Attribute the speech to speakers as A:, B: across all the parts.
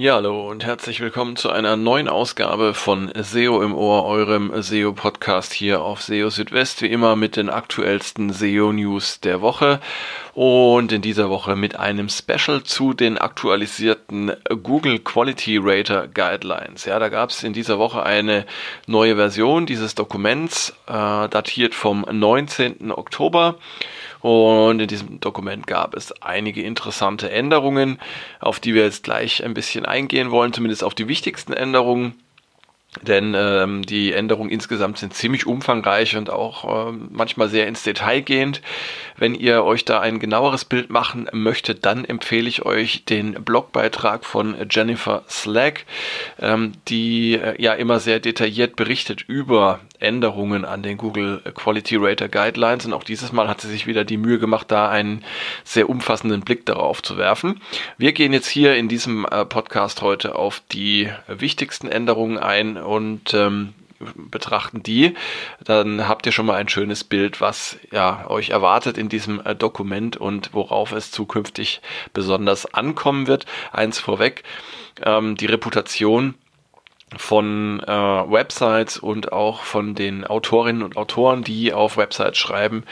A: Ja, hallo und herzlich willkommen zu einer neuen Ausgabe von SEO im Ohr, eurem SEO-Podcast hier auf SEO Südwest, wie immer mit den aktuellsten SEO-News der Woche und in dieser Woche mit einem Special zu den aktualisierten Google Quality Rater Guidelines. Ja, da gab es in dieser Woche eine neue Version dieses Dokuments, äh, datiert vom 19. Oktober. Und in diesem Dokument gab es einige interessante Änderungen, auf die wir jetzt gleich ein bisschen eingehen wollen, zumindest auf die wichtigsten Änderungen. Denn ähm, die Änderungen insgesamt sind ziemlich umfangreich und auch ähm, manchmal sehr ins Detail gehend. Wenn ihr euch da ein genaueres Bild machen möchtet, dann empfehle ich euch den Blogbeitrag von Jennifer Slack, ähm, die äh, ja immer sehr detailliert berichtet über Änderungen an den Google Quality Rater Guidelines. Und auch dieses Mal hat sie sich wieder die Mühe gemacht, da einen sehr umfassenden Blick darauf zu werfen. Wir gehen jetzt hier in diesem äh, Podcast heute auf die wichtigsten Änderungen ein und ähm, betrachten die, dann habt ihr schon mal ein schönes Bild, was ja euch erwartet in diesem äh, Dokument und worauf es zukünftig besonders ankommen wird. Eins vorweg, ähm, die Reputation von äh, Websites und auch von den Autorinnen und Autoren, die auf Websites schreiben,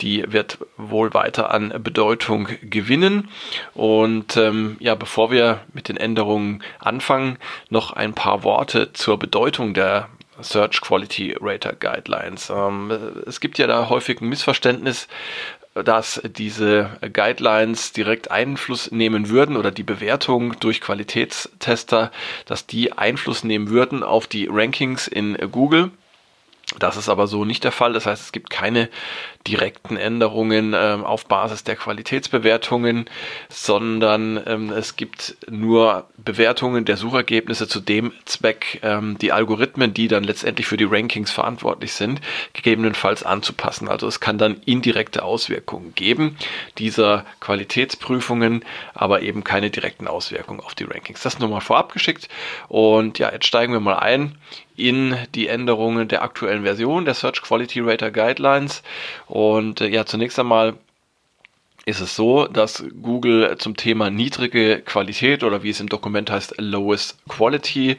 A: die wird wohl weiter an Bedeutung gewinnen. Und ähm, ja, bevor wir mit den Änderungen anfangen, noch ein paar Worte zur Bedeutung der Search Quality Rater Guidelines. Ähm, es gibt ja da häufig ein Missverständnis, dass diese Guidelines direkt Einfluss nehmen würden oder die Bewertung durch Qualitätstester, dass die Einfluss nehmen würden auf die Rankings in Google. Das ist aber so nicht der Fall. Das heißt, es gibt keine direkten Änderungen ähm, auf Basis der Qualitätsbewertungen, sondern ähm, es gibt nur Bewertungen der Suchergebnisse zu dem Zweck, ähm, die Algorithmen, die dann letztendlich für die Rankings verantwortlich sind, gegebenenfalls anzupassen. Also es kann dann indirekte Auswirkungen geben dieser Qualitätsprüfungen, aber eben keine direkten Auswirkungen auf die Rankings. Das nur mal vorab geschickt. Und ja, jetzt steigen wir mal ein in die Änderungen der aktuellen Version der Search Quality Rater Guidelines und äh, ja, zunächst einmal ist es so, dass Google zum Thema niedrige Qualität oder wie es im Dokument heißt, lowest quality,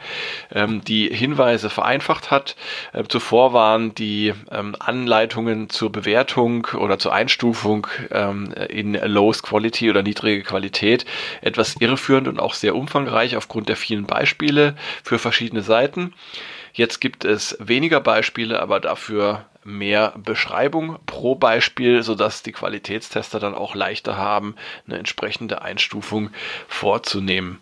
A: ähm, die Hinweise vereinfacht hat. Äh, zuvor waren die ähm, Anleitungen zur Bewertung oder zur Einstufung ähm, in lowest quality oder niedrige Qualität etwas irreführend und auch sehr umfangreich aufgrund der vielen Beispiele für verschiedene Seiten. Jetzt gibt es weniger Beispiele, aber dafür mehr Beschreibung pro Beispiel, sodass die Qualitätstester dann auch leichter haben, eine entsprechende Einstufung vorzunehmen.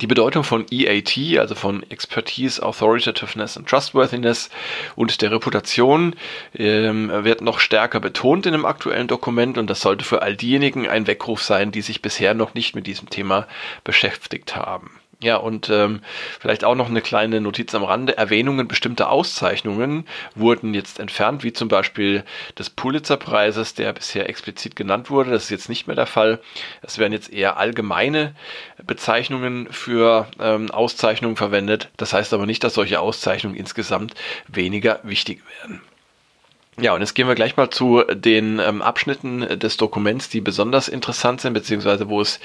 A: Die Bedeutung von EAT, also von Expertise, Authoritativeness und Trustworthiness und der Reputation, ähm, wird noch stärker betont in dem aktuellen Dokument und das sollte für all diejenigen ein Weckruf sein, die sich bisher noch nicht mit diesem Thema beschäftigt haben. Ja, und ähm, vielleicht auch noch eine kleine Notiz am Rande. Erwähnungen bestimmter Auszeichnungen wurden jetzt entfernt, wie zum Beispiel des Pulitzer-Preises, der bisher explizit genannt wurde. Das ist jetzt nicht mehr der Fall. Es werden jetzt eher allgemeine Bezeichnungen für ähm, Auszeichnungen verwendet. Das heißt aber nicht, dass solche Auszeichnungen insgesamt weniger wichtig werden. Ja, und jetzt gehen wir gleich mal zu den ähm, Abschnitten des Dokuments, die besonders interessant sind, beziehungsweise wo es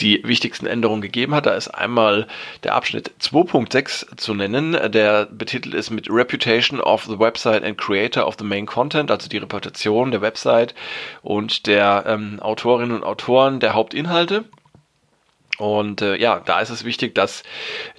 A: die wichtigsten Änderungen gegeben hat. Da ist einmal der Abschnitt 2.6 zu nennen, der betitelt ist mit Reputation of the Website and Creator of the Main Content, also die Reputation der Website und der ähm, Autorinnen und Autoren der Hauptinhalte. Und äh, ja, da ist es wichtig, dass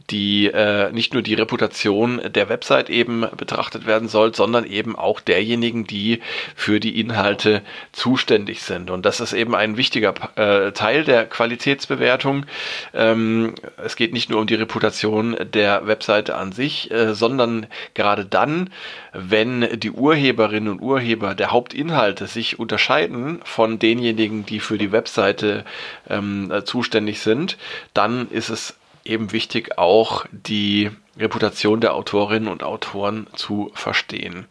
A: die äh, nicht nur die Reputation der Website eben betrachtet werden soll, sondern eben auch derjenigen, die für die Inhalte zuständig sind. Und das ist eben ein wichtiger äh, Teil der Qualitätsbewertung. Ähm, es geht nicht nur um die Reputation der Webseite an sich, äh, sondern gerade dann, wenn die Urheberinnen und Urheber der Hauptinhalte sich unterscheiden von denjenigen, die für die Webseite ähm, zuständig sind, dann ist es eben wichtig, auch die Reputation der Autorinnen und Autoren zu verstehen.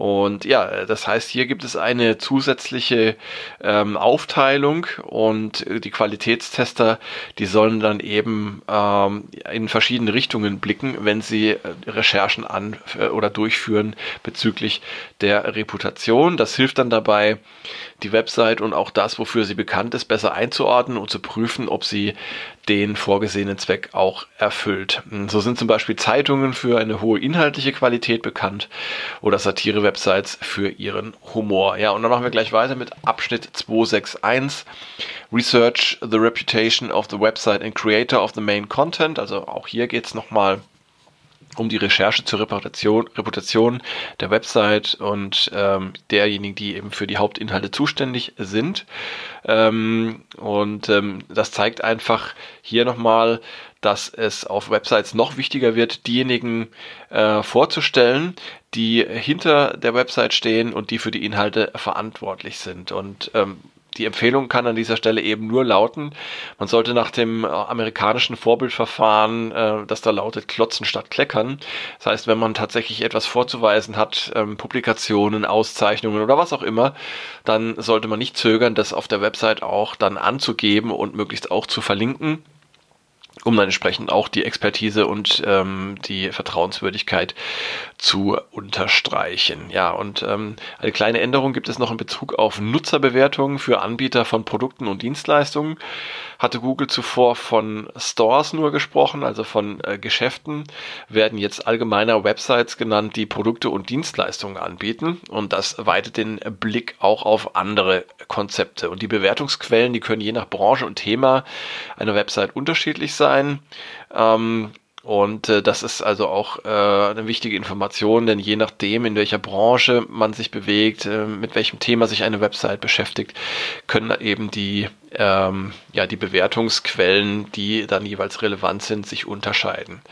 A: Und ja, das heißt, hier gibt es eine zusätzliche ähm, Aufteilung und die Qualitätstester, die sollen dann eben ähm, in verschiedene Richtungen blicken, wenn sie äh, Recherchen an äh, oder durchführen bezüglich der Reputation. Das hilft dann dabei, die Website und auch das, wofür sie bekannt ist, besser einzuordnen und zu prüfen, ob sie den vorgesehenen Zweck auch erfüllt. So sind zum Beispiel Zeitungen für eine hohe inhaltliche Qualität bekannt oder Satire-Websites für ihren Humor. Ja, und dann machen wir gleich weiter mit Abschnitt 261. Research the reputation of the website and creator of the main content. Also auch hier geht es nochmal um die Recherche zur Reputation, Reputation der Website und ähm, derjenigen, die eben für die Hauptinhalte zuständig sind. Ähm, und ähm, das zeigt einfach hier nochmal, dass es auf Websites noch wichtiger wird, diejenigen äh, vorzustellen, die hinter der Website stehen und die für die Inhalte verantwortlich sind. Und ähm, die Empfehlung kann an dieser Stelle eben nur lauten, man sollte nach dem äh, amerikanischen Vorbildverfahren, äh, das da lautet, klotzen statt kleckern. Das heißt, wenn man tatsächlich etwas vorzuweisen hat, ähm, Publikationen, Auszeichnungen oder was auch immer, dann sollte man nicht zögern, das auf der Website auch dann anzugeben und möglichst auch zu verlinken um dann entsprechend auch die Expertise und ähm, die Vertrauenswürdigkeit zu unterstreichen. Ja, und ähm, eine kleine Änderung gibt es noch in Bezug auf Nutzerbewertungen für Anbieter von Produkten und Dienstleistungen. Hatte Google zuvor von Stores nur gesprochen, also von äh, Geschäften, werden jetzt allgemeiner Websites genannt, die Produkte und Dienstleistungen anbieten. Und das weitet den Blick auch auf andere Konzepte. Und die Bewertungsquellen, die können je nach Branche und Thema einer Website unterschiedlich sein. Ähm, und äh, das ist also auch äh, eine wichtige Information, denn je nachdem, in welcher Branche man sich bewegt, äh, mit welchem Thema sich eine Website beschäftigt, können eben die ähm, ja, die Bewertungsquellen, die dann jeweils relevant sind, sich unterscheiden.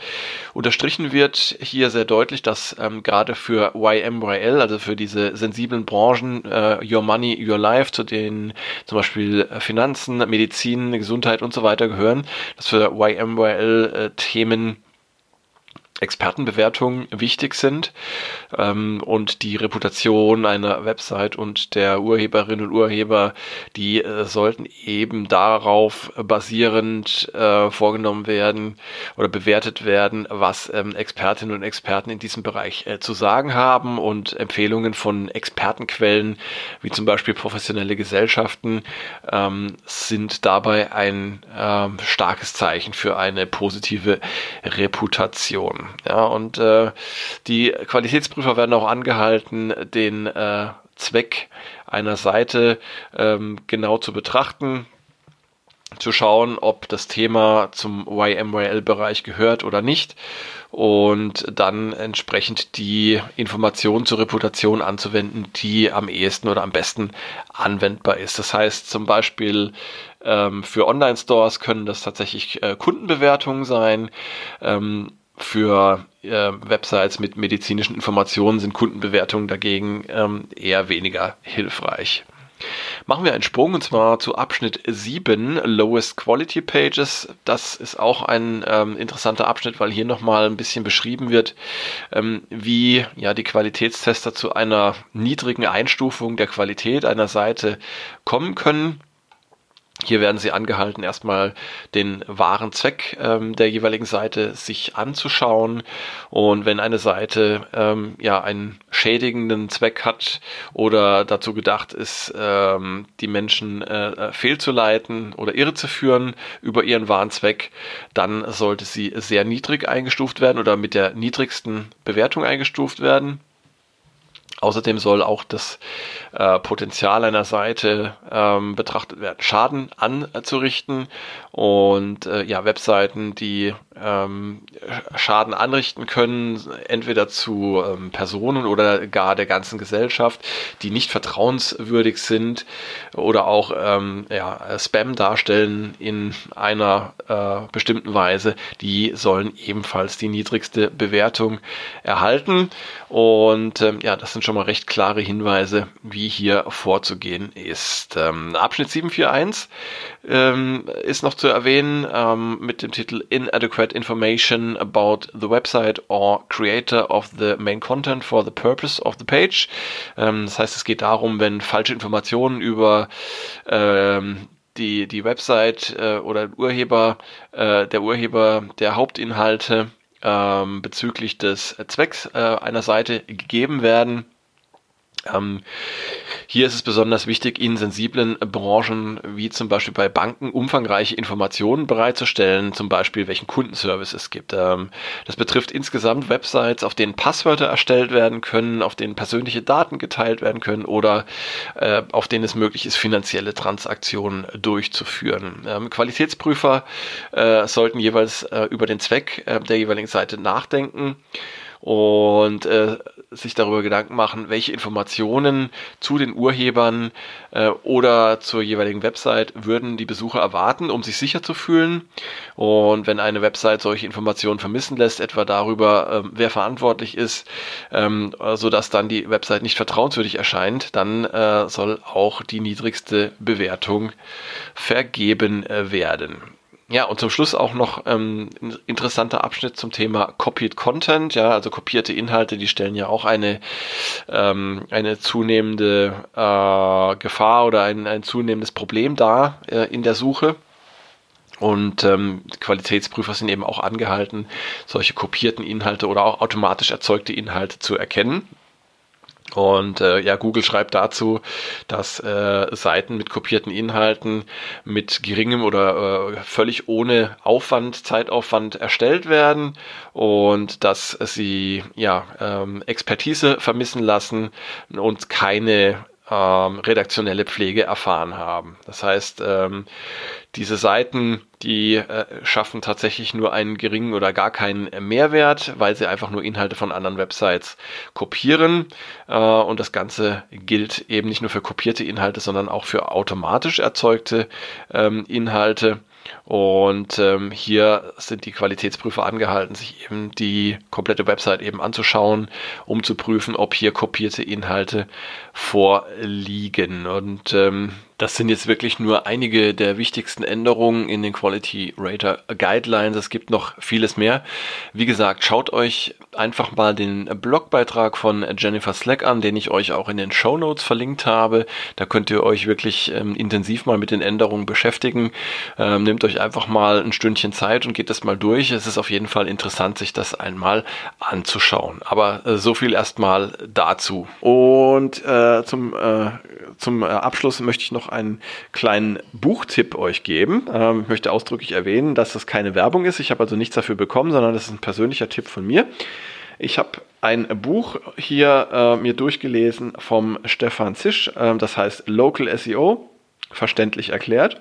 A: Unterstrichen wird hier sehr deutlich, dass ähm, gerade für YMYL, also für diese sensiblen Branchen, äh, Your Money, Your Life, zu denen zum Beispiel Finanzen, Medizin, Gesundheit und so weiter gehören, dass für YMYL äh, Themen Expertenbewertungen wichtig sind ähm, und die Reputation einer Website und der Urheberinnen und Urheber, die äh, sollten eben darauf basierend äh, vorgenommen werden oder bewertet werden, was ähm, Expertinnen und Experten in diesem Bereich äh, zu sagen haben und Empfehlungen von Expertenquellen wie zum Beispiel professionelle Gesellschaften ähm, sind dabei ein ähm, starkes Zeichen für eine positive Reputation. Ja, und äh, die Qualitätsprüfer werden auch angehalten, den äh, Zweck einer Seite ähm, genau zu betrachten, zu schauen, ob das Thema zum YMYL-Bereich gehört oder nicht und dann entsprechend die Informationen zur Reputation anzuwenden, die am ehesten oder am besten anwendbar ist. Das heißt zum Beispiel ähm, für Online-Stores können das tatsächlich äh, Kundenbewertungen sein. Ähm, für äh, Websites mit medizinischen Informationen sind Kundenbewertungen dagegen ähm, eher weniger hilfreich. Machen wir einen Sprung und zwar zu Abschnitt 7, Lowest Quality Pages. Das ist auch ein ähm, interessanter Abschnitt, weil hier nochmal ein bisschen beschrieben wird, ähm, wie ja, die Qualitätstester zu einer niedrigen Einstufung der Qualität einer Seite kommen können. Hier werden Sie angehalten, erstmal den wahren Zweck ähm, der jeweiligen Seite sich anzuschauen. Und wenn eine Seite ähm, ja einen schädigenden Zweck hat oder dazu gedacht ist, ähm, die Menschen äh, äh fehlzuleiten oder irre zu führen über ihren wahren Zweck, dann sollte sie sehr niedrig eingestuft werden oder mit der niedrigsten Bewertung eingestuft werden. Außerdem soll auch das äh, Potenzial einer Seite ähm, betrachtet werden, Schaden anzurichten und äh, ja, Webseiten, die ähm, Schaden anrichten können, entweder zu ähm, Personen oder gar der ganzen Gesellschaft, die nicht vertrauenswürdig sind oder auch ähm, ja, Spam darstellen in einer äh, bestimmten Weise, die sollen ebenfalls die niedrigste Bewertung erhalten. Und ähm, ja, das sind schon mal recht klare Hinweise, wie hier vorzugehen ist. Ähm, Abschnitt 741 ähm, ist noch zu erwähnen mit dem Titel Inadequate Information about the website or creator of the main content for the purpose of the page. Ähm, das heißt, es geht darum, wenn falsche Informationen über ähm, die, die Website äh, oder Urheber, äh, der Urheber der Hauptinhalte ähm, bezüglich des Zwecks äh, einer Seite gegeben werden. Ähm, hier ist es besonders wichtig, in sensiblen Branchen wie zum Beispiel bei Banken umfangreiche Informationen bereitzustellen, zum Beispiel welchen Kundenservice es gibt. Ähm, das betrifft insgesamt Websites, auf denen Passwörter erstellt werden können, auf denen persönliche Daten geteilt werden können oder äh, auf denen es möglich ist, finanzielle Transaktionen durchzuführen. Ähm, Qualitätsprüfer äh, sollten jeweils äh, über den Zweck äh, der jeweiligen Seite nachdenken und äh, sich darüber Gedanken machen, welche Informationen zu den Urhebern äh, oder zur jeweiligen Website würden die Besucher erwarten, um sich sicher zu fühlen. Und wenn eine Website solche Informationen vermissen lässt, etwa darüber, äh, wer verantwortlich ist, ähm, so dass dann die Website nicht vertrauenswürdig erscheint, dann äh, soll auch die niedrigste Bewertung vergeben äh, werden. Ja, und zum Schluss auch noch ähm, ein interessanter Abschnitt zum Thema Copied Content. Ja, also kopierte Inhalte, die stellen ja auch eine, ähm, eine zunehmende äh, Gefahr oder ein, ein zunehmendes Problem dar äh, in der Suche. Und ähm, Qualitätsprüfer sind eben auch angehalten, solche kopierten Inhalte oder auch automatisch erzeugte Inhalte zu erkennen. Und äh, ja, Google schreibt dazu, dass äh, Seiten mit kopierten Inhalten mit geringem oder äh, völlig ohne Aufwand, Zeitaufwand erstellt werden und dass sie ja ähm, Expertise vermissen lassen und keine ähm, redaktionelle Pflege erfahren haben. Das heißt, ähm, diese Seiten, die äh, schaffen tatsächlich nur einen geringen oder gar keinen Mehrwert, weil sie einfach nur Inhalte von anderen Websites kopieren. Äh, und das Ganze gilt eben nicht nur für kopierte Inhalte, sondern auch für automatisch erzeugte ähm, Inhalte. Und ähm, hier sind die Qualitätsprüfer angehalten, sich eben die komplette Website eben anzuschauen, um zu prüfen, ob hier kopierte Inhalte vorliegen. Und ähm, das sind jetzt wirklich nur einige der wichtigsten Änderungen in den Quality Rater Guidelines. Es gibt noch vieles mehr. Wie gesagt, schaut euch einfach mal den Blogbeitrag von Jennifer Slack an, den ich euch auch in den Show Notes verlinkt habe. Da könnt ihr euch wirklich ähm, intensiv mal mit den Änderungen beschäftigen. Ähm, nehmt euch einfach mal ein Stündchen Zeit und geht das mal durch. Es ist auf jeden Fall interessant, sich das einmal anzuschauen. Aber äh, so viel erstmal dazu. Und äh, zum, äh, zum Abschluss möchte ich noch einen kleinen Buchtipp euch geben. Ähm, ich möchte ausdrücklich erwähnen, dass das keine Werbung ist. Ich habe also nichts dafür bekommen, sondern das ist ein persönlicher Tipp von mir. Ich habe ein Buch hier äh, mir durchgelesen vom Stefan Zisch, äh, das heißt Local SEO, verständlich erklärt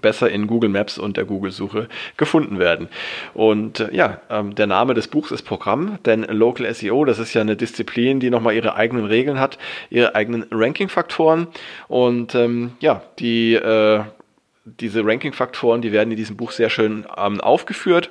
A: besser in Google Maps und der Google-Suche gefunden werden. Und äh, ja, ähm, der Name des Buchs ist Programm, denn Local SEO, das ist ja eine Disziplin, die nochmal ihre eigenen Regeln hat, ihre eigenen Ranking-Faktoren und ähm, ja, die äh, diese Ranking-Faktoren, die werden in diesem Buch sehr schön ähm, aufgeführt,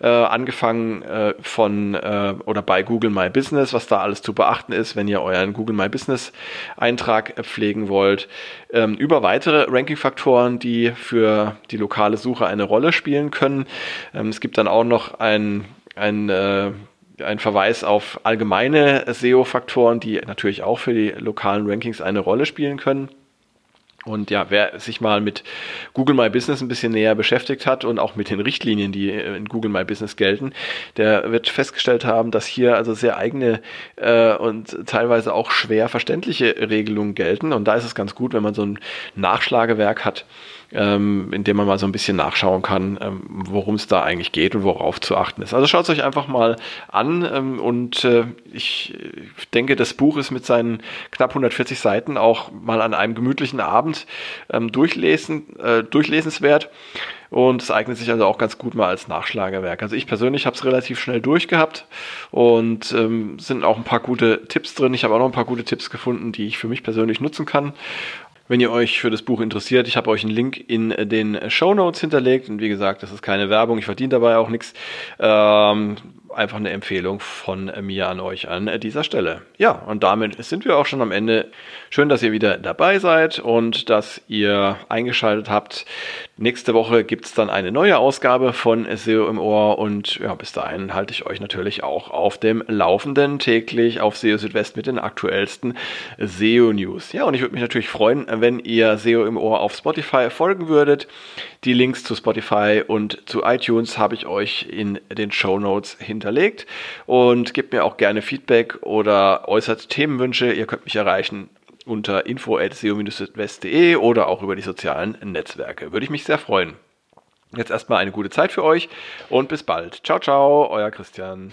A: äh, angefangen äh, von äh, oder bei Google My Business, was da alles zu beachten ist, wenn ihr euren Google My Business Eintrag pflegen wollt, ähm, über weitere Ranking-Faktoren, die für die lokale Suche eine Rolle spielen können. Ähm, es gibt dann auch noch ein, ein äh, ein Verweis auf allgemeine SEO-Faktoren, die natürlich auch für die lokalen Rankings eine Rolle spielen können. Und ja, wer sich mal mit Google My Business ein bisschen näher beschäftigt hat und auch mit den Richtlinien, die in Google My Business gelten, der wird festgestellt haben, dass hier also sehr eigene äh, und teilweise auch schwer verständliche Regelungen gelten. Und da ist es ganz gut, wenn man so ein Nachschlagewerk hat, ähm, in dem man mal so ein bisschen nachschauen kann, ähm, worum es da eigentlich geht und worauf zu achten ist. Also schaut es euch einfach mal an ähm, und äh, ich denke, das Buch ist mit seinen knapp 140 Seiten auch mal an einem gemütlichen Abend ähm, durchlesen, äh, durchlesenswert. Und es eignet sich also auch ganz gut mal als Nachschlagewerk. Also ich persönlich habe es relativ schnell durchgehabt und ähm, sind auch ein paar gute Tipps drin. Ich habe auch noch ein paar gute Tipps gefunden, die ich für mich persönlich nutzen kann. Wenn ihr euch für das Buch interessiert, ich habe euch einen Link in den Show Notes hinterlegt und wie gesagt, das ist keine Werbung, ich verdiene dabei auch nichts. Ähm, einfach eine Empfehlung von mir an euch an dieser Stelle. Ja, und damit sind wir auch schon am Ende. Schön, dass ihr wieder dabei seid und dass ihr eingeschaltet habt. Nächste Woche gibt es dann eine neue Ausgabe von SEO im Ohr und ja, bis dahin halte ich euch natürlich auch auf dem Laufenden täglich auf SEO Südwest mit den aktuellsten SEO News. Ja, und ich würde mich natürlich freuen, wenn ihr SEO im Ohr auf Spotify folgen würdet. Die Links zu Spotify und zu iTunes habe ich euch in den Show Notes hinterlegt und gebt mir auch gerne Feedback oder äußert Themenwünsche. Ihr könnt mich erreichen unter info.seo-west.de oder auch über die sozialen Netzwerke. Würde ich mich sehr freuen. Jetzt erstmal eine gute Zeit für euch und bis bald. Ciao, ciao, euer Christian.